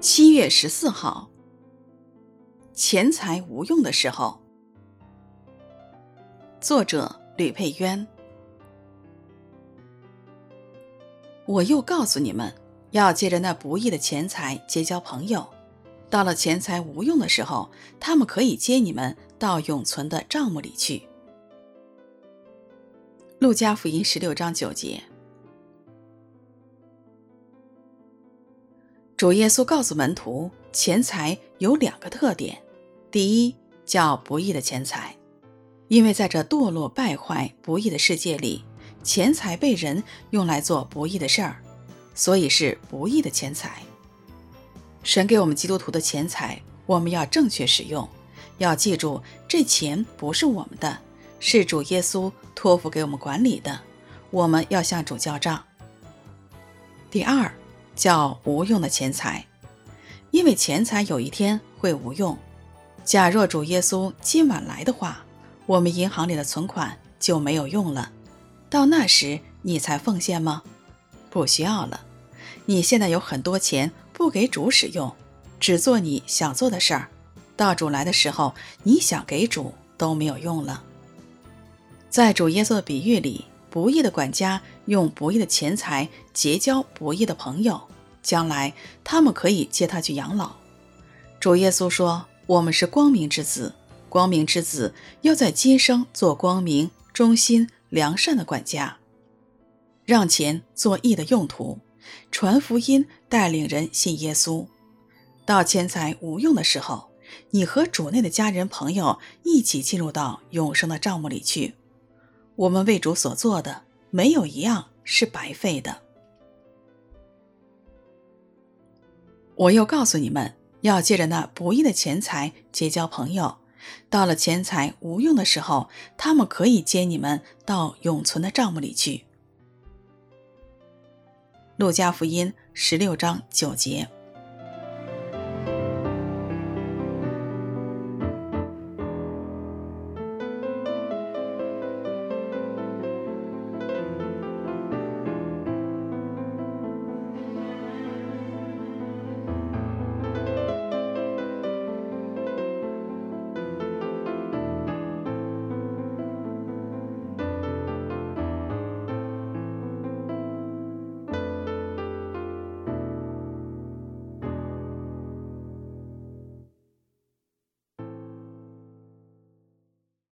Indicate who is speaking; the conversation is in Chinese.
Speaker 1: 七月十四号，钱财无用的时候，作者吕佩渊。我又告诉你们，要借着那不义的钱财结交朋友，到了钱财无用的时候，他们可以接你们到永存的帐幕里去。路加福音十六章九节。主耶稣告诉门徒，钱财有两个特点：第一，叫不义的钱财，因为在这堕落败坏、不义的世界里，钱财被人用来做不义的事儿，所以是不义的钱财。神给我们基督徒的钱财，我们要正确使用，要记住，这钱不是我们的，是主耶稣托付给我们管理的，我们要向主交账。第二。叫无用的钱财，因为钱财有一天会无用。假若主耶稣今晚来的话，我们银行里的存款就没有用了。到那时，你才奉献吗？不需要了。你现在有很多钱，不给主使用，只做你想做的事儿。到主来的时候，你想给主都没有用了。在主耶稣的比喻里。不义的管家用不义的钱财结交不义的朋友，将来他们可以接他去养老。主耶稣说：“我们是光明之子，光明之子要在今生做光明、忠心、良善的管家，让钱做义的用途，传福音，带领人信耶稣。到钱财无用的时候，你和主内的家人朋友一起进入到永生的帐目里去。”我们为主所做的，没有一样是白费的。我又告诉你们，要借着那不义的钱财结交朋友，到了钱财无用的时候，他们可以接你们到永存的帐目里去。路加福音十六章九节。